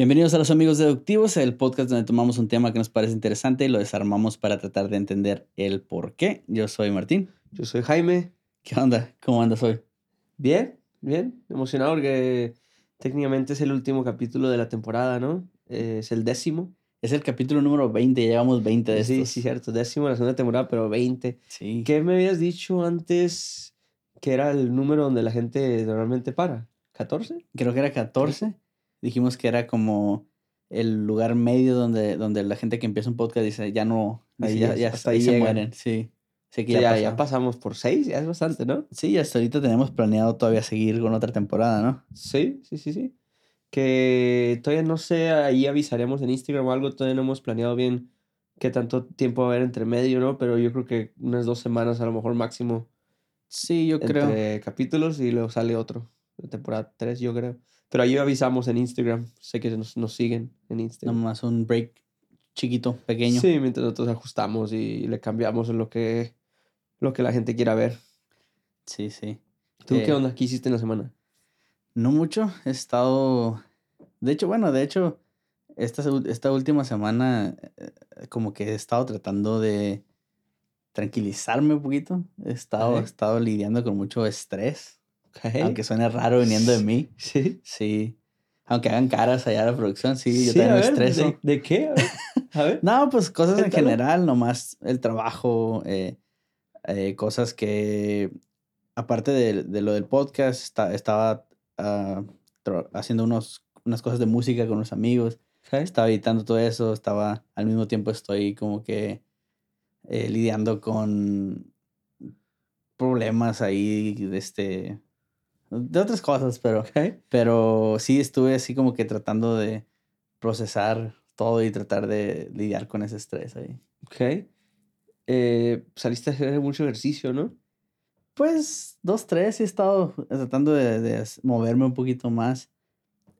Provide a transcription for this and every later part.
Bienvenidos a los amigos deductivos, el podcast donde tomamos un tema que nos parece interesante y lo desarmamos para tratar de entender el por qué. Yo soy Martín. Yo soy Jaime. ¿Qué onda? ¿Cómo andas hoy? Bien, bien. Emocionado porque técnicamente es el último capítulo de la temporada, ¿no? Eh, es el décimo. Es el capítulo número 20, llevamos 20 de Sí, estos. sí, cierto. Décimo de la segunda temporada, pero 20. Sí. ¿Qué me habías dicho antes que era el número donde la gente normalmente para? ¿14? Creo que era 14. Dijimos que era como el lugar medio donde, donde la gente que empieza un podcast dice, ya no, Ahí dice, ya, ya, hasta ahí se llegan. mueren. Sí. Sí, que Ya, ya, ya, pasó. pasamos por 6, ya es bastante, ¿no? Sí, hasta ahorita tenemos planeado todavía seguir con otra temporada, ¿no? Sí, sí, sí, sí. Que todavía no sé, ahí avisaremos en Instagram o algo, todavía no hemos planeado bien qué tanto tiempo va a haber entre medio, ¿no? Pero yo creo que unas dos semanas a lo mejor máximo Sí, yo creo. entre capítulos y luego sale otro. Temporada 3, yo creo. Pero ahí avisamos en Instagram. Sé que nos, nos siguen en Instagram. Nomás un break chiquito, pequeño. Sí, mientras nosotros ajustamos y le cambiamos lo que, lo que la gente quiera ver. Sí, sí. ¿Tú Eh, qué onda? ¿Qué hiciste en la semana? No mucho, he estado... De hecho, bueno, de hecho, esta, esta última semana eh, como que he estado tratando de tranquilizarme un poquito. He estado, he estado lidiando con mucho estrés, Aunque suene raro viniendo de mí. Sí. Sí. Aunque hagan caras allá a la producción, sí, yo Sí, también me estreso. ¿de, de qué? A ver. A ver. No, pues cosas en general, nomás el trabajo, eh, eh, cosas que, aparte de, de lo del podcast, esta- estaba ah, haciendo unos, unas cosas de música con unos amigos, estaba editando todo eso, estaba, al mismo tiempo estoy como que eh, lidiando con problemas ahí, de este, de otras cosas, pero... Ok. Pero sí estuve así como que tratando de procesar todo y tratar de lidiar con ese estrés ahí. Ok. Eh, saliste a hacer mucho ejercicio, ¿no? Pues dos, tres, he estado tratando de, moverme un poquito más.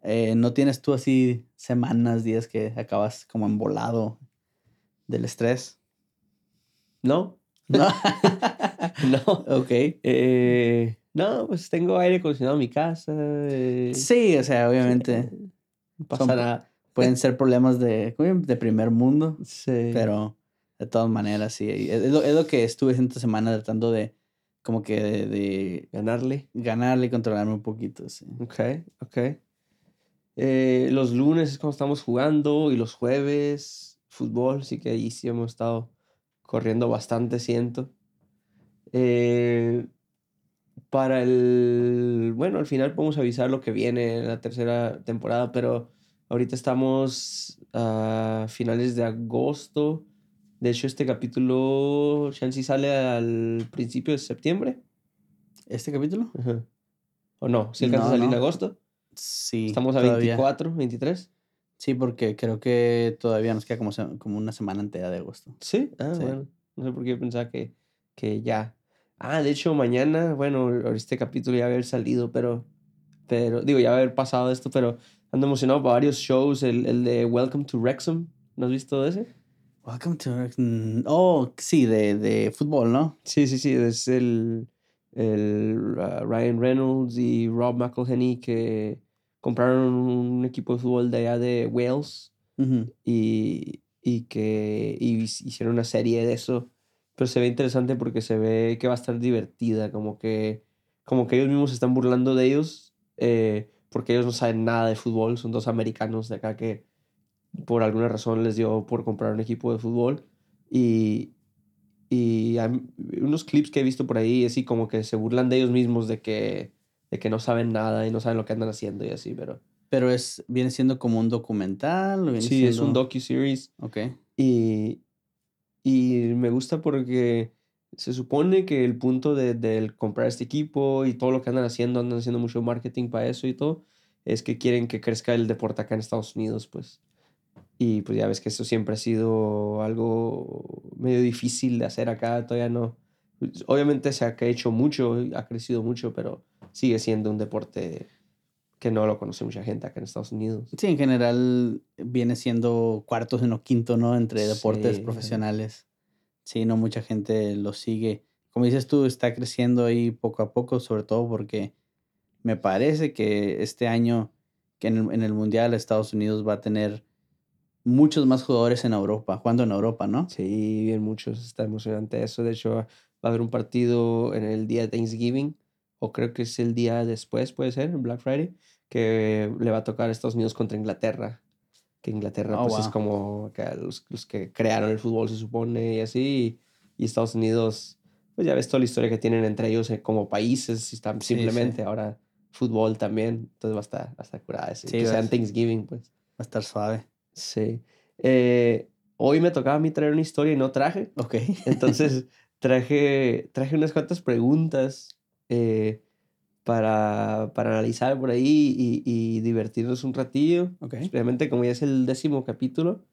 Eh, ¿No tienes tú así semanas, días que acabas como embolado del estrés? No. No. No. ok. Eh, no, pues tengo aire acondicionado en mi casa. eh, Sí, o sea, obviamente No pasa Son- nada. pueden ser problemas de, de primer mundo. Sí. Pero de todas maneras, sí. Es lo, es lo que estuve esta semana tratando de, como que de, de Ganarle. ganarle y controlarme un poquito, sí. Ok, ok. Eh, los lunes es cuando estamos jugando y los jueves fútbol, sí que ahí sí hemos estado corriendo bastante, siento. Eh, para el... Bueno, al final podemos avisar lo que viene en la tercera temporada, pero ahorita estamos a finales de agosto. De hecho, este capítulo, Chancy sale al principio de septiembre. ¿Este capítulo? Ajá. ¿O no? Si alcanza No, a salir en no. agosto. Sí. Estamos a todavía. 24, 23. Sí, porque creo que todavía nos queda como, como una semana entera de agosto. Sí. Ah, Sí. bueno. No sé por qué pensaba que, que ya. Ah, de hecho, mañana, bueno, este capítulo ya va a haber salido, pero, pero, digo, ya va a haber pasado esto, pero ando emocionado por varios shows. El, el de Welcome to Wrexham. ¿No has visto ese? Welcome to... mm, Oh, sí, de, de fútbol, ¿no? Sí, sí, sí. Es el, el uh, Ryan Reynolds y Rob McElhenney que compraron un equipo de fútbol de allá de Wales. Ujú. y, y que y hicieron una serie de eso. Pero se ve interesante porque se ve que va a estar divertida, como que, como que ellos mismos se están burlando de ellos, eh, porque ellos no saben nada de fútbol, son dos americanos de acá que por alguna razón les dio por comprar un equipo de fútbol. Y, y hay unos clips que he visto por ahí, así como que se burlan de ellos mismos, de que, de que no saben nada y no saben lo que andan haciendo y así, pero... Pero es, viene siendo como un documental. ¿o viene Sí, es un siendo- docu-series. Ok. Y, y me gusta porque se supone que el punto de, del comprar este equipo y todo lo que andan haciendo, andan haciendo mucho marketing para eso y todo, es que quieren que crezca el deporte acá en Estados Unidos, pues. Y pues ya ves que eso siempre ha sido algo medio difícil de hacer acá, todavía no. Obviamente se ha hecho mucho, ha crecido mucho, pero sigue siendo un deporte que no lo conoce mucha gente acá en Estados Unidos. Sí, en general viene siendo cuartos en o quinto, ¿no? Entre deportes Sí. profesionales. Sí, no mucha gente lo sigue. Como dices tú, está creciendo ahí poco a poco, sobre todo porque me parece que este año que en el, en el Mundial Estados Unidos va a tener muchos más jugadores en Europa, jugando en Europa, ¿no? Sí, bien muchos. Está emocionante eso. De hecho, va a haber un partido en el día de Thanksgiving, o creo que es el día después, puede ser, en Black Friday, que le va a tocar a Estados Unidos contra Inglaterra. Que Inglaterra, Oh, pues, es como acá los, los que crearon el fútbol, se supone, y así. Y Estados Unidos, pues ya ves toda la historia que tienen entre ellos eh, como países, y están Sí, sí. simplemente ahora fútbol también. Entonces va a estar, va a estar curada Sí, que va a sea en ser- Thanksgiving, pues. Va a estar suave. Sí. Eh, hoy me tocaba a mí traer una historia y no traje. Ok. Entonces traje, traje unas cuantas preguntas eh, para, para analizar por ahí y, y divertirnos un ratillo. ok. Especialmente como ya es el décimo capítulo,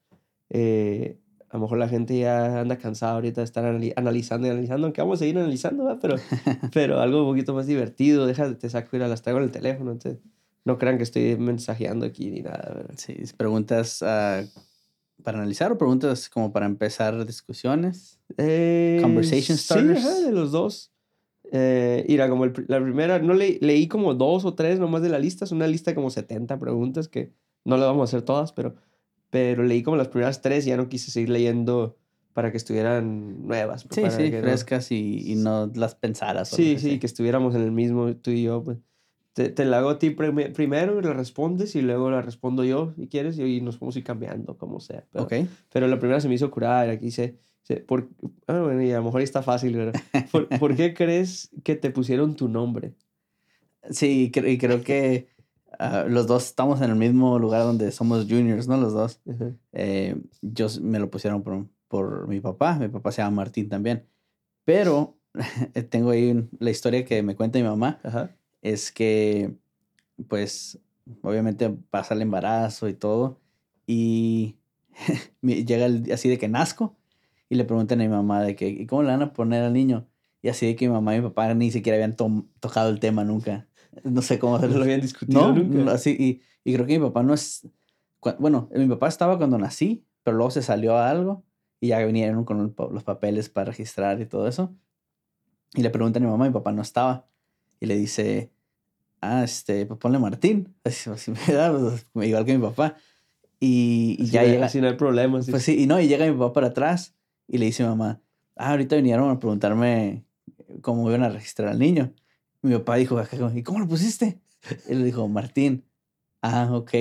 eh, a lo mejor la gente ya anda cansada ahorita de estar anali- analizando y analizando, aunque vamos a seguir analizando, ¿verdad? Pero, pero algo un poquito más divertido. Déjate, te saco y las traigo en el teléfono. Entonces, no crean que estoy mensajeando aquí ni nada, ¿verdad? Sí, preguntas ah, para analizar o preguntas como para empezar discusiones. Eh, Conversation Sí, ajá, starters. de los dos. Eh, mira, como el la primera, no le, leí como dos o tres nomás de la lista, es una lista de como 70 preguntas que no las vamos a hacer todas, pero, pero leí como las primeras tres y ya no quise seguir leyendo para que estuvieran nuevas. pues, Sí, para sí, que no- frescas y, y no las pensaras. Sí, sí, que estuviéramos en el mismo, tú y yo, pues. Te, te la hago a ti prime- primero y la respondes y luego la respondo yo, si quieres, y, y nos vamos a ir cambiando, como sea. Pero, Ok. pero la primera se me hizo curar, aquí dice, dice, por, ah, bueno, y a lo mejor está fácil, pero ¿por, por qué crees que te pusieron tu nombre? Sí, y creo que ah, los dos estamos en el mismo lugar donde somos juniors, ¿no? Los dos. Eh, yo me lo pusieron por, por mi papá. Mi papá se llama Martín también. Pero tengo ahí un- la historia que me cuenta mi mamá. Es que, pues, obviamente pasa el embarazo y todo. Y llega el, así de que nazco. Y le preguntan a mi mamá de que, ¿y cómo le van a poner al niño? Y así de que mi mamá y mi papá ni siquiera habían tocado el tema nunca. No sé cómo No lo habían discutido No, nunca. así, y, y creo que mi papá no es. Bueno, mi papá estaba cuando nací, pero luego se salió a algo y ya vinieron con los papeles para registrar y todo eso. Y le preguntan a mi mamá, mi papá no estaba. Y le dice, ah, este, pues ponle Martín. Así, así me da, pues, igual que mi papá. Y, y ya no- llega. así no hay problema. Pues sí, y no, y llega mi papá para atrás y le dice a mi mamá, ah, ahorita vinieron a preguntarme cómo iban a registrar al niño. Mi papá dijo, "Ajá, ¿y cómo lo pusiste? Él le dijo, Martín. Ah, ok.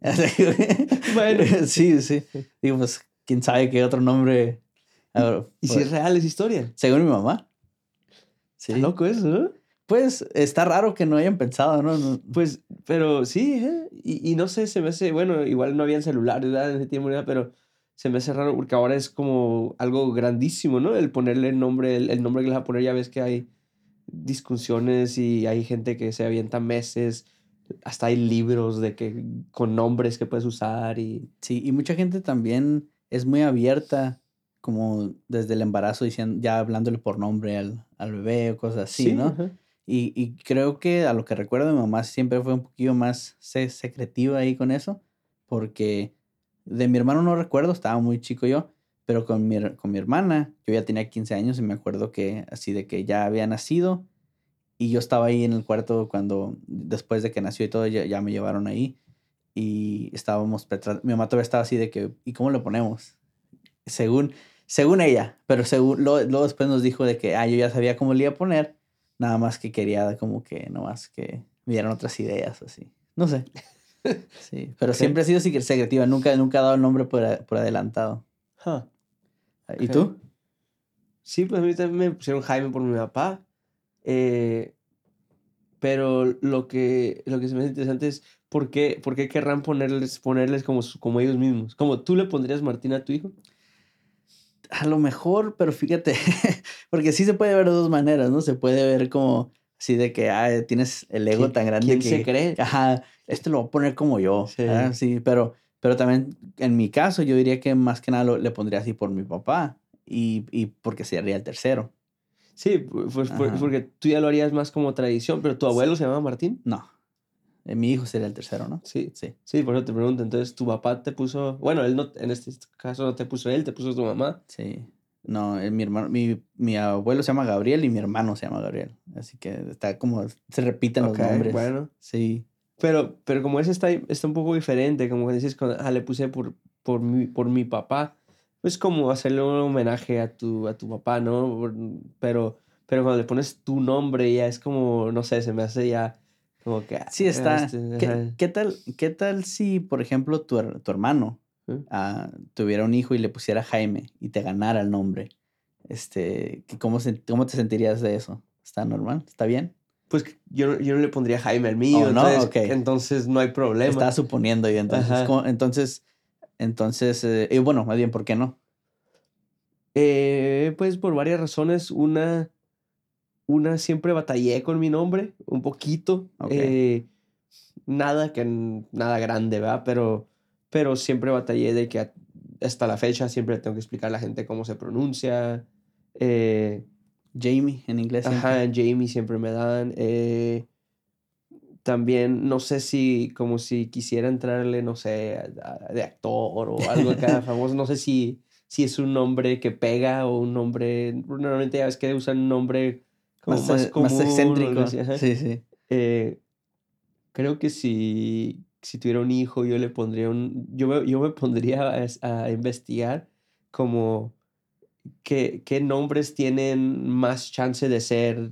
Bueno. sí, sí. Digo, pues, quién sabe qué otro nombre. Ver, ¿Y si pues, es real esa historia? según mi mamá. Sí. Está loco eso, ¿no? Pues está raro que no hayan pensado, ¿no? No- Pues, pero sí, ¿eh? y, y no sé, se me hace, bueno, igual no habían celulares ¿verdad? en ese tiempo, nada, pero se me hace raro porque ahora es como algo grandísimo, ¿no? El ponerle el nombre, el, el nombre que le vas a poner, ya ves que hay discusiones y hay gente que se avienta meses, hasta hay libros de que con nombres que puedes usar y... Sí, y mucha gente también es muy abierta, como desde el embarazo, diciendo, ya hablándole por nombre al, al bebé o cosas así, ¿no? ajá. Y, y creo que a lo que recuerdo, mi mamá siempre fue un poquillo más se- secretiva ahí con eso, porque de mi hermano no recuerdo, estaba muy chico yo, pero con mi, con mi hermana, yo ya tenía 15 años y me acuerdo que así de que ya había nacido y yo estaba ahí en el cuarto cuando, después de que nació y todo, ya, ya me llevaron ahí y estábamos, mi mamá todavía estaba así de que, ¿y cómo lo ponemos? Según, según ella, pero según, luego, luego después nos dijo de que, ah, yo ya sabía cómo le iba a poner, nada más que quería como que, no más que me dieran otras ideas así, no sé. Sí, pero siempre ha sido secre- secretiva, nunca, nunca ha dado el nombre por, a- por adelantado. Huh. ¿Y tú? Sí, pues a mí también me pusieron Jaime por mi papá. eh, pero lo que, lo que se me hace interesante es por qué, por qué querrán ponerles, ponerles como, como ellos mismos. Como tú le pondrías Martín a tu hijo. A lo mejor, pero fíjate, porque sí se puede ver de dos maneras, ¿no? Se puede ver como así de que ah, tienes el ego ¿Quién- tan grande quién que... se cree? Ajá, este lo voy a poner como yo. Sí. ah, Sí, pero, pero también en mi caso yo diría que más que nada lo- le pondría así por mi papá y, y porque sería el tercero. Sí, pu- pues por- porque tú ya lo harías más como tradición, pero tu abuelo se llama Martín. No, eh, mi hijo sería el tercero, ¿no? Sí, Sí. sí, por eso te pregunto. Entonces, tu papá te puso, bueno, él no, en este caso no te puso él, te puso tu mamá. Sí. No, eh, mi hermano, mi, mi abuelo se llama Gabriel y mi hermano se llama Gabriel. Así que está como, se repiten Ok, los nombres. bueno. Sí. Pero, pero como ese está, está un poco diferente, como que dices, ah, le puse por, por, mi, por mi papá, pues como hacerle un homenaje a tu, a tu papá, ¿no? Pero, pero cuando le pones tu nombre ya es como, no sé, se me hace ya como que... Sí, ah, está. este, ¿Qué, qué tal, ¿Qué tal si, por ejemplo, tu, tu hermano Tuviera un hijo y le pusiera Jaime y te ganara el nombre? Este, ¿qué- ¿cómo, se- ¿Cómo te sentirías de eso? ¿Está normal? ¿Está bien? Pues yo, no- yo no le pondría Jaime al mío, Oh, no, entonces, ok. entonces no hay problema. Estaba suponiendo yo entonces. Ajá. ¿cómo- Entonces, entonces, eh, y bueno, más bien, ¿por qué no? Eh, pues por varias razones. Una, una siempre batallé con mi nombre, un poquito. Eh, nada que nada grande, ¿verdad? Pero, pero siempre batallé de que hasta la fecha siempre tengo que explicar a la gente cómo se pronuncia. Eh, Jamie en inglés. siempre. ajá, Jamie siempre me dan. eh, también no sé si, como si quisiera entrarle, no sé, a- a- de actor o algo acá famoso. No sé si, si es un nombre que pega o un nombre. Normalmente ya ves que usan un nombre como Más, más, eh, común. más excéntrico. así. Sí, sí. Eh, creo que si, si tuviera un hijo, yo le pondría un. Yo me, yo me pondría a, a investigar como qué, qué nombres tienen más chance de ser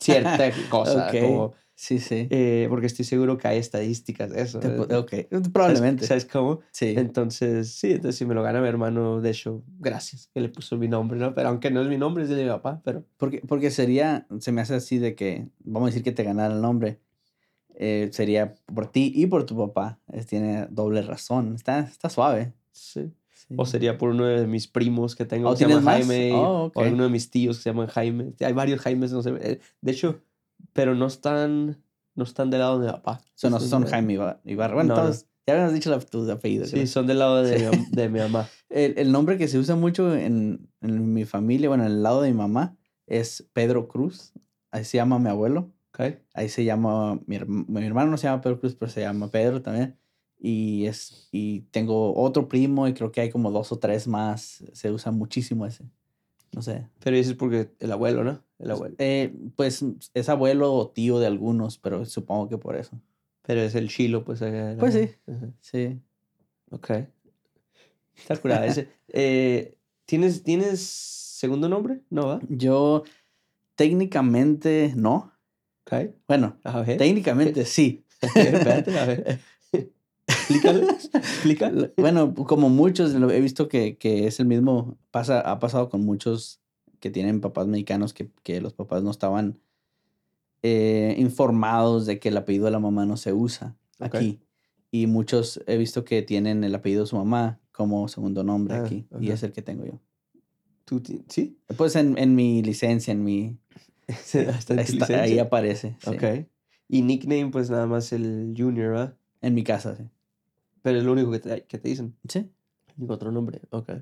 cierta cosa. Ok. como, Sí, sí. eh, porque estoy seguro que hay estadísticas de eso. Te ¿eh? pu- ok, ¿Sabes- probablemente. ¿Sabes cómo? Sí. Entonces, sí, entonces si me lo gana mi hermano, de hecho, gracias, que le puso mi nombre, ¿no? Pero aunque no es mi nombre, es de mi papá, pero... Porque, porque sería, se me hace así de que, vamos a decir que te ganara el nombre, eh, sería por ti y por tu papá. Es, tiene doble razón. Está, está suave. Sí. Sí. O sería por uno de mis primos que tengo ¿Oh, que se llama? Jaime. Oh, ok. O alguno de mis tíos que se llaman Jaime. Hay varios Jaimes, no sé. eh, De hecho, pero no están, no están del lado de mi papá. Son, no son de- Jaime Ibar- Ibarra. Bueno, No, no. todos, ya habíamos dicho la- tus apellidos. Sí, creo. son del lado de, Sí. mi, de mi mamá. El, el nombre que se usa mucho en, en mi familia, bueno, en el lado de mi mamá, es Pedro Cruz. Ahí se llama mi abuelo. ¿Ok? Ahí se llama, mi, herm- mi hermano no se llama Pedro Cruz, pero se llama Pedro también. Y, es, y tengo otro primo y creo que hay como dos o tres más. Se usa muchísimo ese. No sé. Pero eso es porque el abuelo, ¿no? El abuelo. Eh, pues es abuelo o tío de algunos, pero supongo que por eso. Pero es el chilo, pues. Pues sí. ajá. Sí. Ok. Está curada. Ese, eh, ¿tienes, ¿Tienes segundo nombre? No, ¿va? Yo técnicamente no. Bueno, A ver. técnicamente sí. Espérate, a ver. Explícalo. Bueno, como muchos, he visto que, que es el mismo, pasa, ha pasado con muchos que tienen papás mexicanos que, que los papás no estaban eh, informados de que el apellido de la mamá no se usa aquí. Y muchos he visto que tienen el apellido de su mamá como segundo nombre Ah, aquí. Y es el que tengo yo. ¿Tú ¿Sí? Pues en, en mi licencia, en mi... Está en tu está- ahí aparece. sí. Ok. Y nickname, pues nada más el Junior, ¿va? En mi casa, sí. Pero es lo único que te, que te dicen. Sí. Ningún otro nombre. Ok.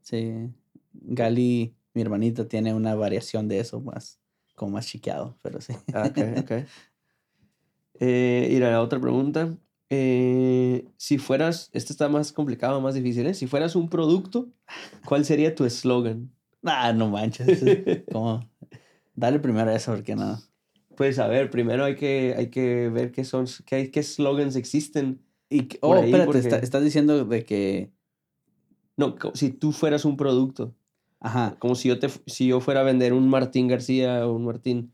Sí. Gali, mi hermanita, tiene una variación de eso más, como más chiqueado, pero sí. Ah, Ok, ok. Eh, y la otra pregunta. eh, si fueras, este está más complicado, más difícil, ¿eh? Si fueras un producto, ¿cuál sería tu eslogan? Ah, no manches. es como, dale primero a eso porque no. Pues a ver, primero hay que, hay que ver qué son, qué, qué slogans existen. Y, oh, ahí, espérate, está- porque- estás diciendo de que, No, si tú fueras un producto, ajá, como si yo, te, si yo fuera a vender un Martín García o un Martín.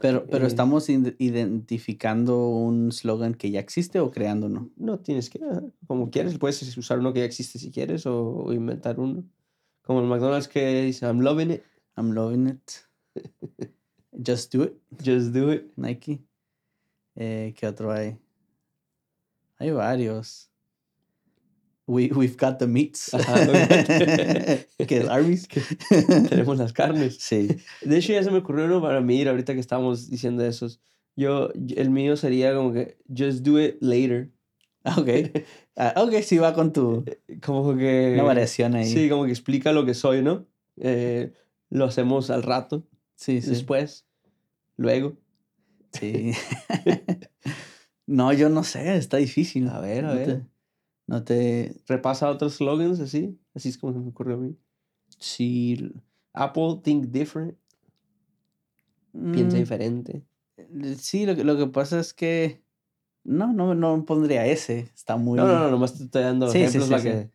pero, pero eh, estamos id- identificando un slogan que ya existe o creando uno. No tienes que, ajá, como quieres, puedes usar uno que ya existe si quieres o, o inventar uno. Como el McDonald's que dice, I'm loving it, I'm loving it. Just do it, just do it. Nike. Eh, ¿Qué otro hay? Hay varios. We, we've got the meats. Ajá, que es Arby's. Tenemos las carnes. Sí. De hecho, ya se me ocurrió uno para mí ahorita que estábamos diciendo esos. Yo, el mío sería como que, just do it later. Ah, Ok. Ah, ok, sí va con tu Como que... una variación ahí. Sí, como que explica lo que soy, ¿no? Eh, lo hacemos al rato, sí, sí. después, luego. Sí. no, yo no sé, está difícil. A ver, a no ver. Te, no te. Repasa otros slogans así. Así es como se me ocurrió a mí. Sí. Apple, think different. Piensa mm, diferente. Sí, lo que, lo que pasa es que. No, no, no pondría ese. Está muy. No, no, no, nomás te estoy dando Sí, ejemplos sí. que.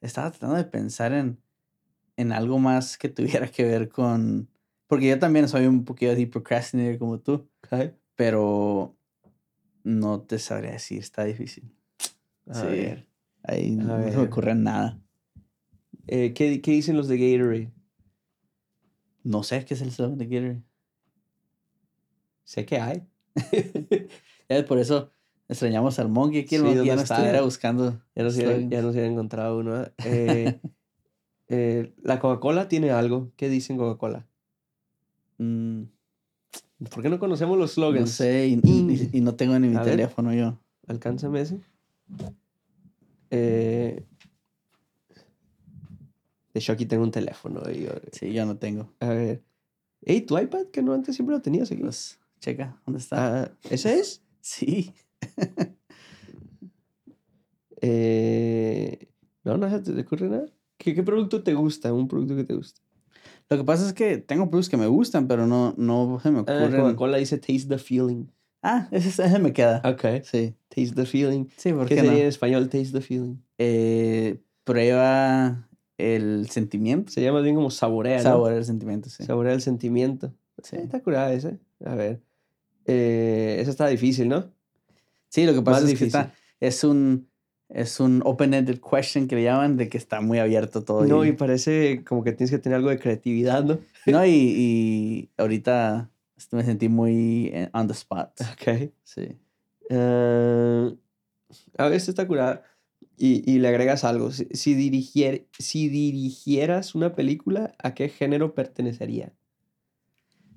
Estaba tratando de pensar en, en algo más que tuviera que ver con. Porque yo también soy un poquito así procrastinator como tú, pero no te sabría decir, está difícil. A sí. ver. Ahí no se me ocurre nada. Eh, ¿qué, ¿Qué dicen los de Gatorade? No sé qué es el slogan de Gatorade. Sé que hay. Por eso extrañamos al Monkey aquí, el Sí, Monkey ya ¿dónde no estuviera buscando. Ya no se había, slogans. ya no se había encontrado uno. Eh, eh, la Coca-Cola tiene algo. ¿Qué dicen Coca-Cola? Mm, ¿Por qué no conocemos los no slogans? sé, y, y- y no tengo ni mi A ver. teléfono yo. Alcánzame ese. Eh, de hecho, aquí tengo un teléfono. y yo- Sí, yo no tengo. a ver. Hey, tu iPad, que no antes siempre lo tenías aquí. Pues, checa, ¿dónde está? Ah, ¿Ese es? Sí. Eh, no, no se te ocurre nada. ¿Qué, ¿Qué producto te gusta? Un producto que te gusta. Lo que pasa es que tengo productos que me gustan, pero no, no se me Ah, ocurren. Coca-Cola dice taste the feeling. Ah, ese, ese me queda. Ok. Sí. Taste the feeling. Sí, ¿por ¿Qué qué, sería en español taste the feeling? Eh, prueba el sentimiento. Se llama bien como saborea, ¿no? Saborear el sentimiento, sí. Saborea el sentimiento. Sí. Está curada ese. A ver. Eh, esa está difícil, ¿no? Sí, lo que pasa Más es que difícil. está, es un es un open-ended question que le llaman de que está muy abierto todo. No, y y, parece como que tienes que tener algo de creatividad, ¿no? no, y, y ahorita me sentí muy eh, on the spot. Ok. Sí. Eh, a ver, esta está curada. Y, y le agregas algo. Si, si, dirigier- si dirigieras una película, ¿a qué género pertenecería?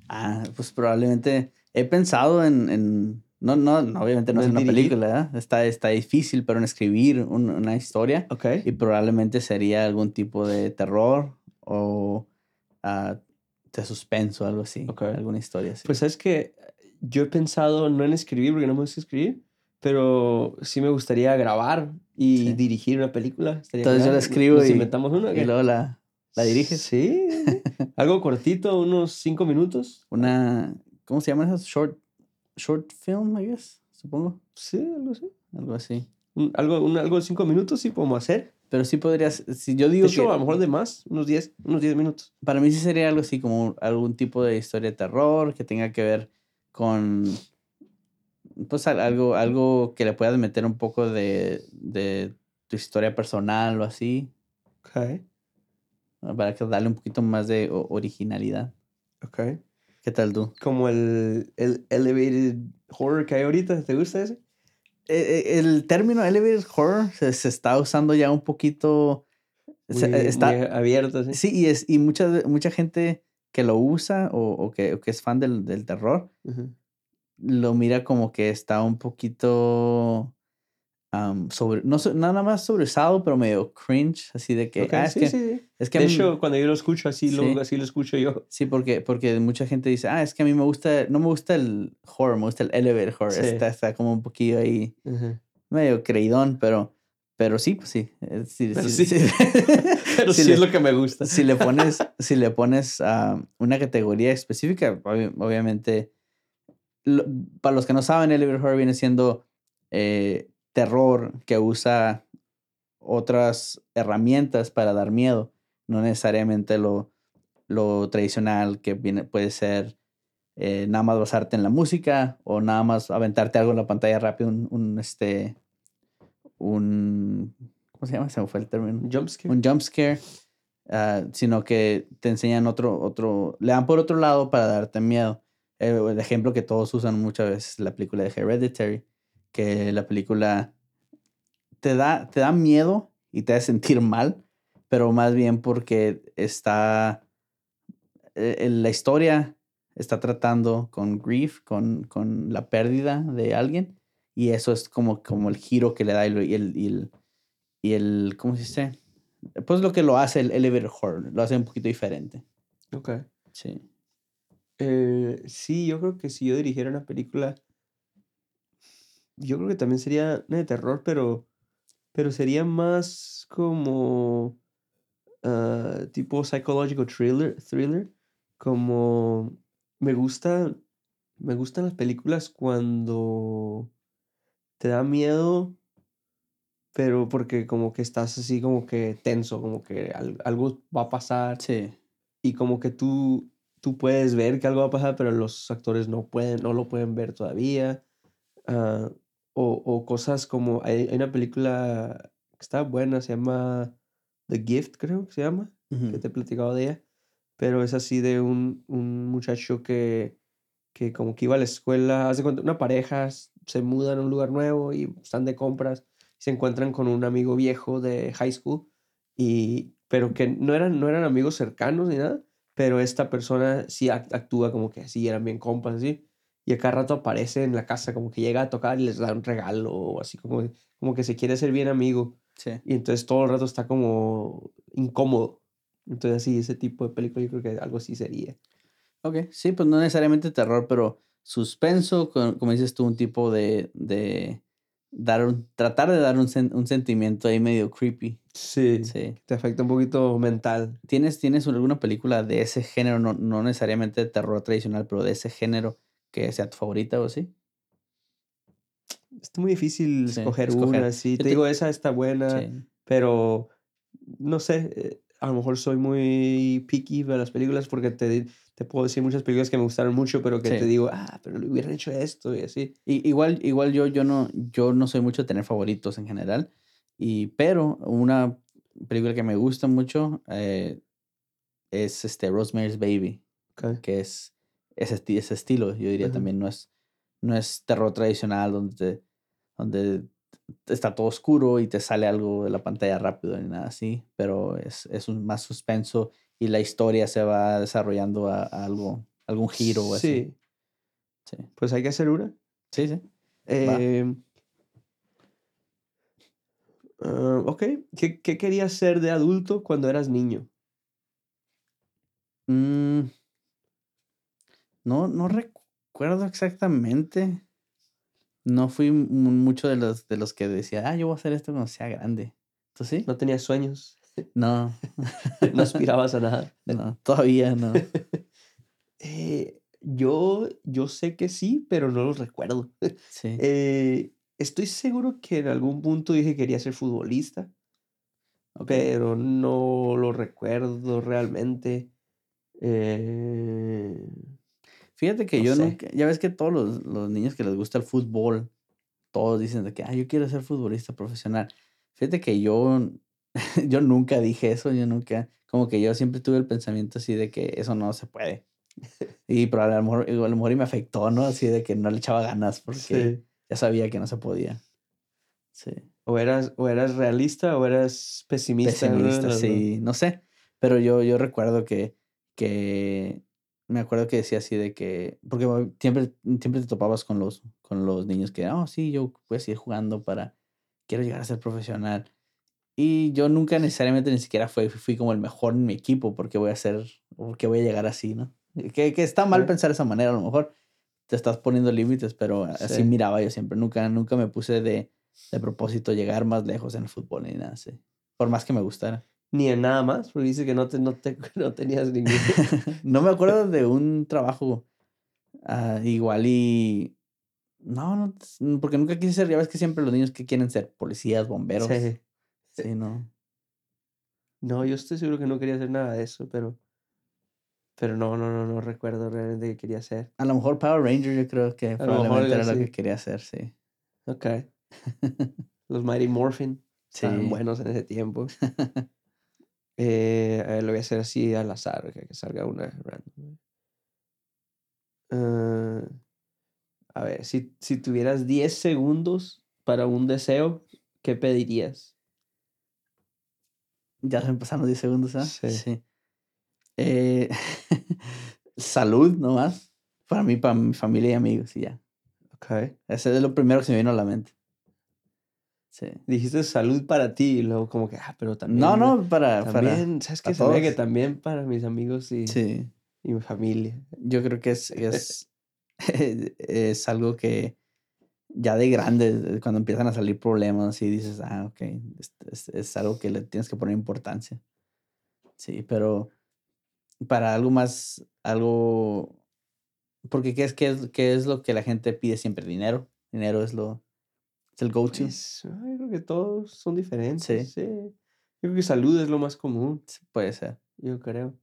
Ah, pues probablemente he pensado en, en no, no, no, obviamente no ¿En es una dirigir? película, ¿verdad? Está, está difícil, pero en escribir un- una historia Ok. y probablemente sería algún tipo de terror o ah, de suspenso, algo así, Ok. alguna historia así. Pues es que yo he pensado no en escribir, porque no me gusta escribir, pero sí me gustaría grabar y Sí. dirigir una película. Estaría Entonces yo la escribo Nos y- inventamos una. y ¿qué? luego la, la diriges. Sí. Algo cortito, unos cinco minutos. Una, ¿cómo se llama eso? Short, short film, I guess, supongo. Sí, algo así. Algo así. Un- algo, un- algo de cinco minutos sí podemos hacer. Pero sí podrías, si yo De digo hecho, que a lo mejor de más, unos 10, unos 10 minutos. para mí sí sería algo así como algún tipo de historia de terror que tenga que ver con, pues al- algo, algo que le puedas meter un poco de, de tu historia personal o así, Ok, para que darle un poquito más de originalidad. ok. ¿Qué tal tú? Como el, el elevated horror que hay ahorita, ¿te gusta ese? Eh, eh, El término elevated horror se, se está usando ya un poquito. se- está, muy abierto, así. sí, y, es, y mucha, mucha gente que lo usa o, o que, o que es fan del, del terror lo mira como que está un poquito sobre, no nada más sobresado, pero medio cringe, así de que, ah, es sí, que, sí, sí. Es que De mí- hecho, cuando yo lo escucho así, Sí. lo, así lo escucho yo. sí, porque, porque mucha gente dice, ah, es que a mí me gusta, no me gusta el horror, me gusta el elevator horror, Sí. está, está como un poquillo ahí, medio creidón, pero, pero sí, pues sí, eh, sí, Pero sí. Pero Si le- es lo que me gusta. si le pones, si le pones ah, una categoría específica, obvi- obviamente, lo- para los que no saben, elevator horror viene siendo eh, terror que usa otras herramientas para dar miedo, no necesariamente lo, lo tradicional que viene, puede ser eh, nada más basarte en la música o nada más aventarte algo en la pantalla rápido, un, un, este, un, ¿cómo se llama? Se me fue el término Jumpscare. un jump scare, ah, sino que te enseñan otro, otro, le dan por otro lado para darte miedo. Eh, el ejemplo que todos usan muchas veces es la película de Hereditary, que la película te da, te da miedo y te hace sentir mal, pero más bien porque está, eh, la historia está tratando con grief, con, con la pérdida de alguien, y eso es como, como el giro que le da y, el, y el, y el, ¿cómo se dice? Pues lo que lo hace el elevator horror, lo hace un poquito diferente. Ok. Sí. Eh, sí, yo creo que si yo dirigiera una película, yo creo que también sería de terror, pero, pero sería más como ah, tipo psychological thriller, thriller, como me gusta, me gustan las películas cuando te da miedo, pero porque como que estás así como que tenso, como que al- algo va a pasar Sí. y como que tú, tú puedes ver que algo va a pasar, pero los actores no pueden, no lo pueden ver todavía. Ah, o, o cosas como, hay, hay una película que está buena, se llama The Gift, creo que se llama, que Ujú. te he platicado de ella, pero es así de un, un muchacho que, que como que iba a la escuela, hace cuenta, una pareja se mudan a un lugar nuevo y están de compras, se encuentran con un amigo viejo de high school, y, pero que no eran, no eran amigos cercanos ni nada, pero esta persona sí act- actúa como que así, eran bien compas, así, y a cada rato aparece en la casa, como que llega a tocar y les da un regalo, o así como, como que se quiere ser bien amigo, Sí. y entonces todo el rato está como incómodo. Entonces, sí, ese tipo de película yo creo que algo así sería. Ok, sí, pues no necesariamente terror, pero suspenso, con- como dices tú, un tipo de, de dar un, tratar de dar un, sen- un sentimiento ahí medio creepy. Sí. Sí. Te afecta un poquito mental. ¿Tienes, ¿Tienes alguna película de ese género, no, no necesariamente de terror tradicional, pero de ese género que sea tu favorita o así? Es muy difícil Sí, escoger, escoger. una, sí. Te te- digo, esa está buena, Sí. pero no sé, eh, a lo mejor soy muy picky de las películas porque te, te puedo decir muchas películas que me gustaron mucho, pero que te Sí. digo, ah, pero le hubieran hecho esto y así. I- igual, igual yo, yo no, yo no soy mucho de tener favoritos en general. Y, pero una película que me gusta mucho eh, es este Rosemary's Baby. Ok. que es ese, ese estilo, yo diría Ajá. también, no es, no es terror tradicional donde, te- donde está todo oscuro y te sale algo de la pantalla rápido ni nada así, pero es, es un más suspenso y la historia se va desarrollando a, a algo, algún giro o así. Sí, Sí, pues hay que hacer una. sí, sí. Eh, ah, ok, ¿Qué, ¿qué querías ser de adulto cuando eras niño? Mm, no, no recuerdo exactamente. No fui mu- mucho de los, de los que decía, ah, yo voy a hacer esto cuando sea grande. ¿Tú sí? ¿No tenías sueños? No, ¿No aspirabas a nada? no, todavía no. Eh, yo, yo sé que sí, pero no los recuerdo. Sí. Eh, estoy seguro que en algún punto dije que quería ser futbolista, pero no lo recuerdo realmente. Eh, Fíjate que no yo sé. nunca, ya ves que todos los, los niños que les gusta el fútbol, todos dicen de que, ah, yo quiero ser futbolista profesional. Fíjate que yo, yo nunca dije eso, yo nunca, como que yo siempre tuve el pensamiento así de que eso no se puede. Y pero a lo mejor, a lo mejor y me afectó, ¿no? Así de que no le echaba ganas porque sí. ya sabía que no se podía. Sí. O eras, o eras realista o eras pesimista. Pesimista, dos. sí, no sé. Pero yo, yo recuerdo que, que me acuerdo que decía así de que, porque siempre, siempre te topabas con los, con los niños que, oh, sí, yo voy a seguir jugando para, quiero llegar a ser profesional. Y yo nunca necesariamente ni siquiera fui, fui como el mejor en mi equipo porque voy a ser, porque voy a llegar así, ¿no? Que, que está mal Sí. pensar de esa manera, a lo mejor te estás poniendo límites, pero así Sí. miraba yo siempre, nunca, nunca me puse de, de propósito llegar más lejos en el fútbol ni nada así, por más que me gustara. Ni en nada más, porque dice que no, te, no, te, no tenías ningún... no me acuerdo de un trabajo ah, igual y... No, no, porque nunca quise ser, ya ves que siempre los niños que quieren ser policías, bomberos. Sí, Sí. no. No, yo estoy seguro que no quería hacer nada de eso, pero... Pero no, no, no, no recuerdo realmente qué quería hacer. A lo mejor Power Ranger yo creo que A lo mejor probablemente era lo que quería hacer, sí. Ok. Los Mighty Morphin estaban Sí. buenos en ese tiempo. Eh, a ver, lo voy a hacer así al azar, que, que salga una random. Ah, a ver, si, si tuvieras 10 segundos para un deseo, ¿qué pedirías? Ya se empezaron 10 segundos, ¿ah? Sí. Eh, salud nomás. Para mí, para mi familia y amigos, y ya. Ok. Ese es lo primero que se me vino a la mente. Sí. Dijiste salud para ti y luego como que, ah, pero también... No, no, para, para- También, ¿sabes qué? para Se ve que también para mis amigos y, Sí. y mi familia. Yo creo que es, es, es algo que ya de grande, cuando empiezan a salir problemas, y dices, ah, ok, es, es- es algo que le tienes que poner importancia. Sí, pero para algo más, algo, porque ¿qué es, qué es, qué es lo que la gente pide siempre? Dinero. Dinero es lo, Es el go-to. Pues, ay, creo que todos son diferentes. Sí. Yo creo que salud es lo más común. puede ser. Yo creo.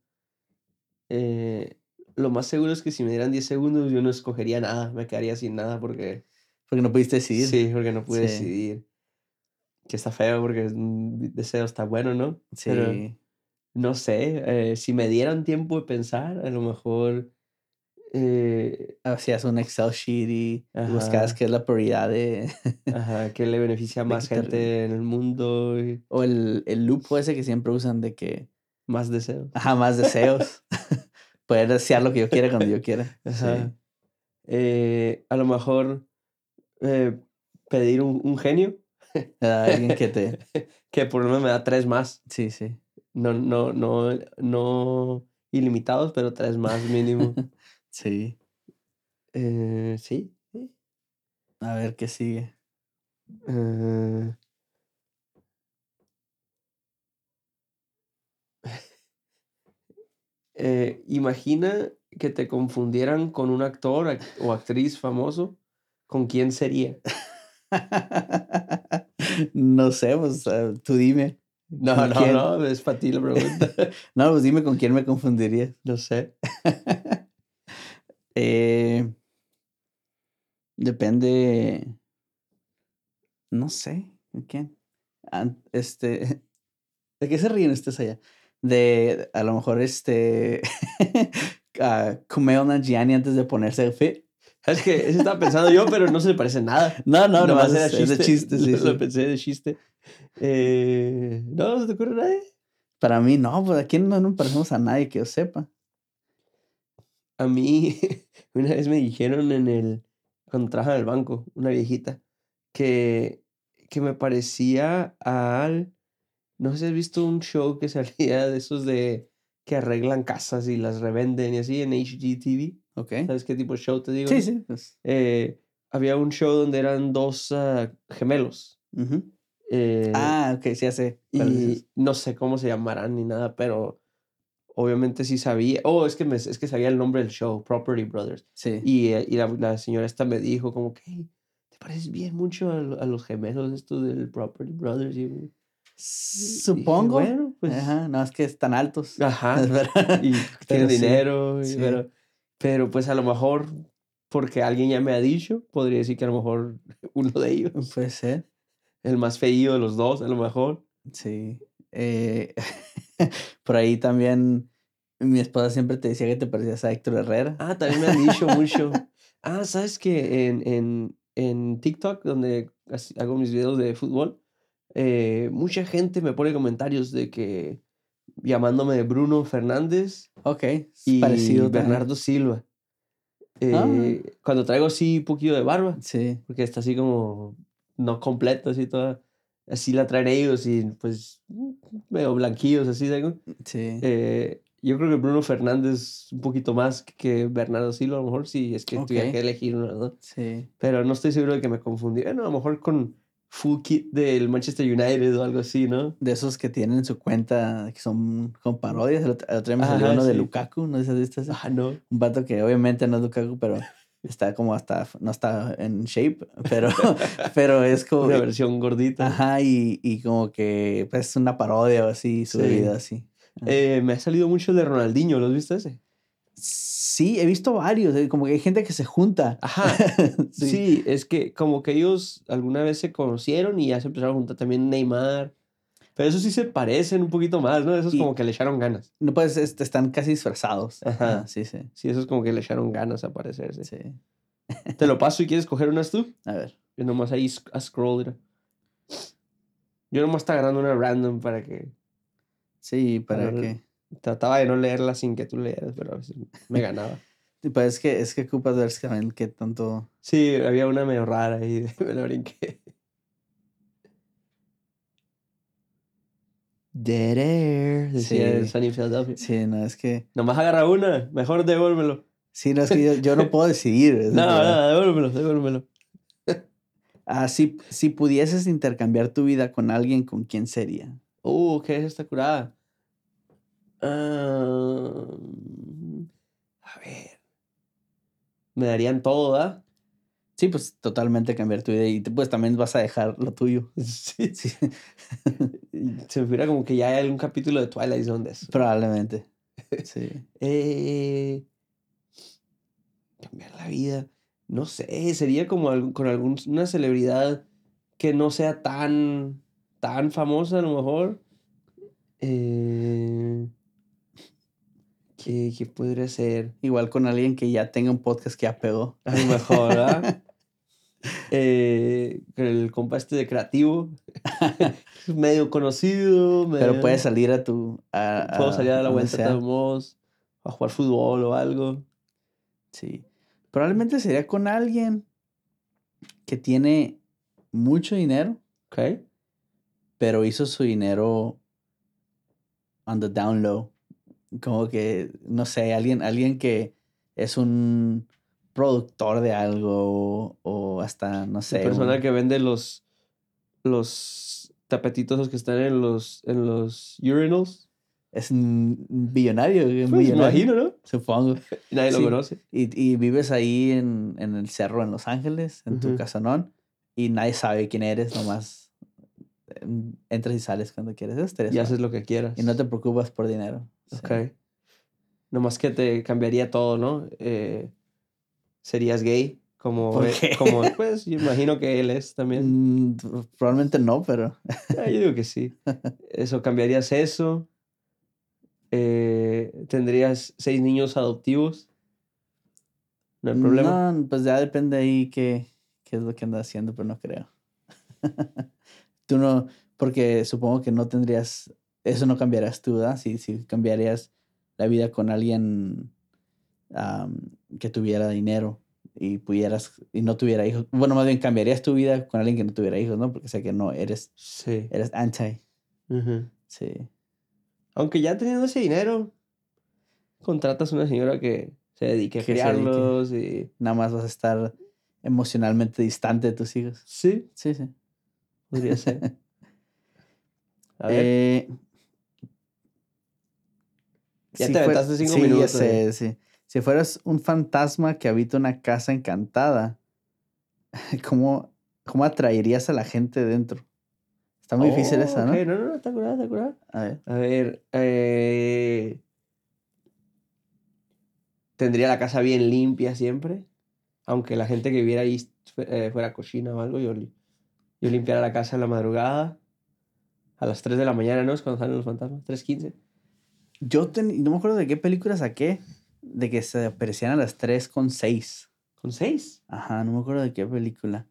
Eh, lo más seguro es que si me dieran 10 segundos yo no escogería nada, me quedaría sin nada porque... Porque no pudiste decidir. Sí, porque no pude decidir. Que está feo porque un deseo está bueno, ¿no? Sí. no sé, eh, si me dieran tiempo de pensar, a lo mejor... Eh, Hacías un Excel sheet y buscabas qué es la prioridad de... Ajá, que le beneficia a más gente en el mundo. O el, el loop ese que siempre usan de que... Más deseos. Ajá, más deseos. Poder desear lo que yo quiera cuando yo quiera. Ajá. Eh, a lo mejor eh, pedir un, un genio. alguien que te... que por lo menos me da tres más. Sí, sí. No, no, no, no ilimitados, pero tres más mínimo. Sí. Eh, sí. A ver qué sigue. Eh, imagina que te confundieran con un actor o actriz famoso. ¿Con quién sería? no sé, pues ah, tú dime. No, no, no, es para ti la pregunta. no, pues dime con quién me confundiría. No sé. Eh, depende. No sé. ¿Quién? Este. ¿De qué se ríen ustedes allá? de a lo mejor este uh, Kumail Nanjiani antes de ponerse fit. Es que eso estaba pensando yo, pero no se le parece nada. No, no, no, era es, chiste. de chiste. Sí, lo pensé de chiste. Eh, ¿No se te ocurre nadie? Para mí, no, pues aquí no nos parecemos a nadie que yo sepa. A mí, una vez me dijeron en el. Cuando trabajaba en el banco, una viejita, que, que me parecía al no sé si has visto un show que salía de esos de que arreglan casas y las revenden y así en HGTV. Ok. ¿Sabes qué tipo de show te digo? Sí, sí. Pues. Eh, había un show donde eran dos ah, gemelos. Eh, ah, ok, sí, hace. Y no sé cómo se llamarán ni nada, pero obviamente sí sabía. Oh, es que, me, es que sabía el nombre del show, Property Brothers. Sí. Y, eh, y la, señora esta me dijo como que, ¿te pareces bien mucho a, a los gemelos esto del Property Brothers? Y, Supongo. bueno, pues. Ajá, no, es que están altos. Ajá. y tienen dinero. pero, pero pues a lo mejor, porque alguien ya me ha dicho, podría decir que a lo mejor uno de ellos. Puede ser. El más feío de los dos, a lo mejor. Sí. Eh, por ahí también mi esposa siempre te decía que te parecías a Héctor Herrera. Ah, también me han dicho mucho. Ah, ¿sabes que en, en, en TikTok, donde hago mis videos de fútbol, eh, mucha gente me pone comentarios de que llamándome Bruno Fernández. Ok, y parecido Bernardo Silva. Ah. Eh, cuando traigo así un poquito de barba. Sí. Porque está así como no completo, así toda. Así la traen ellos y pues medio blanquillos, así, ¿sabes? Sí. Eh, yo creo que Bruno Fernández un poquito más que Bernardo Silva, a lo mejor sí, es que tuviera que elegir uno, ¿no? Sí. Pero no estoy seguro de que me confundí. Bueno, a lo mejor con full kit del Manchester United o algo así, ¿no? De esos que tienen su cuenta, que son con parodias. El otro, día me salió uno de Lukaku, ¿no si Ah, no. Un vato que obviamente no es Lukaku, pero está como hasta, no está en shape, pero, pero es como... Una versión gordita. Ajá, y, y como que pues, es una parodia o así, su vida así. Eh, me ha salido mucho de Ronaldinho, ¿lo has visto ese? Sí, he visto varios, eh, como que hay gente que se junta. Ajá. sí. es que como que ellos alguna vez se conocieron y ya se empezaron a juntar también Neymar. Pero eso sí se parecen un poquito más, ¿no? Esos como que le echaron ganas. No, pues este, están casi disfrazados. Ajá. sí, sí. Sí, esos como que le echaron ganas a parecerse. Sí. Te lo paso y quieres coger unas tú. A ver. Yo nomás ahí a scroll. Yo nomás está agarrando una random para que. Sí, para, que. Trataba de no leerla sin que tú leeras, pero a veces me ganaba. pues es que, es que ocupas ver que qué tanto... Sí, había una medio rara y me la brinqué. Dead Air, decía sí. Sunny Philadelphia. Sí, no, es que... Nomás agarra una, mejor devuélvelo. Sí, no, es que yo, no puedo decidir. no, no, devuélvelo, devuélvelo. Ah, si, si pudieses intercambiar tu vida con alguien, ¿con quién sería? Uh, ¿qué es esta curada? a ver. Me darían todo, ¿verdad? Sí, pues totalmente cambiar tu vida y pues también vas a dejar lo tuyo. Sí. Sí, Se me figura como que ya hay algún capítulo de Twilight Zone de eso. probablemente. Sí. Eh, cambiar la vida. No sé, sería como algún- con alguna celebridad que no sea tan, tan famosa a lo mejor. Eh, ¿qué, qué podría ser? Igual con alguien que ya tenga un podcast que ya pegó. A lo mejor, ¿verdad? Eh, con el compa este de creativo. Medio conocido. Pero puedes salir a tu... A, Puedo salir a la vuelta de a jugar fútbol o algo. Sí. Probablemente sería con alguien que tiene mucho dinero, ¿Ok? Pero hizo su dinero on the down low. Como que, no sé, alguien, alguien que es un productor de algo o, hasta, no sé. La persona un- que vende los, los tapetitos esos que están en los, en los urinals. es un billonario. un Pues, imagino, ¿no? Supongo. Nadie Sí. lo conoce. Y, y vives ahí en, en el cerro en Los Ángeles, en tu Ujú. casonón, y nadie sabe quién eres, nomás entras y sales cuando quieres. Eso estaría Y suave. haces lo que quieras. Y no te preocupas por dinero. Sí. Ok. Nomás que te cambiaría todo, ¿no? Eh, serías gay. Como, ¿Por qué? como, pues, yo imagino que él es también. Mm, probablemente no, pero Ah, yo digo que sí. Eso, cambiarías eso. Eh, tendrías seis niños adoptivos. No hay problema. no, pues ya depende ahí qué, qué es lo que andas haciendo, pero no creo. Tú no, porque supongo que no tendrías, eso no cambiarías tú, ¿verdad? Si, si cambiarías la vida con alguien que tuviera dinero y pudieras, y no tuviera hijos. Bueno, más bien cambiarías tu vida con alguien que no tuviera hijos, ¿no? Porque sé que no, eres, Sí. eres anti. Ujú. Sí. Aunque ya teniendo ese dinero, contratas una señora que se dedique a dedique. criarlos y... Nada más vas a estar emocionalmente distante de tus hijos. Sí, Sí, sí. Podría ser. A ver, Eh, Ya si te aventaste cinco sí, ya minutos, sí. Si fueras un fantasma que habita una casa encantada, ¿cómo, cómo atraerías a la gente dentro? Está muy difícil Oh, esa, ¿no? ok, No, no, no, está curada, está curada. A ver. A ver, eh, tendría la casa bien limpia siempre. Aunque la gente que viviera ahí fu- eh, fuera cochina o algo, yo, yo limpiara la casa en la madrugada. A las 3 de la mañana, ¿no? Es cuando salen los fantasmas. 3.15. Yo ten- no me acuerdo de qué película saqué, de que se aparecían a las 3 con 6. ¿Con 6? Ajá, no me acuerdo de qué película.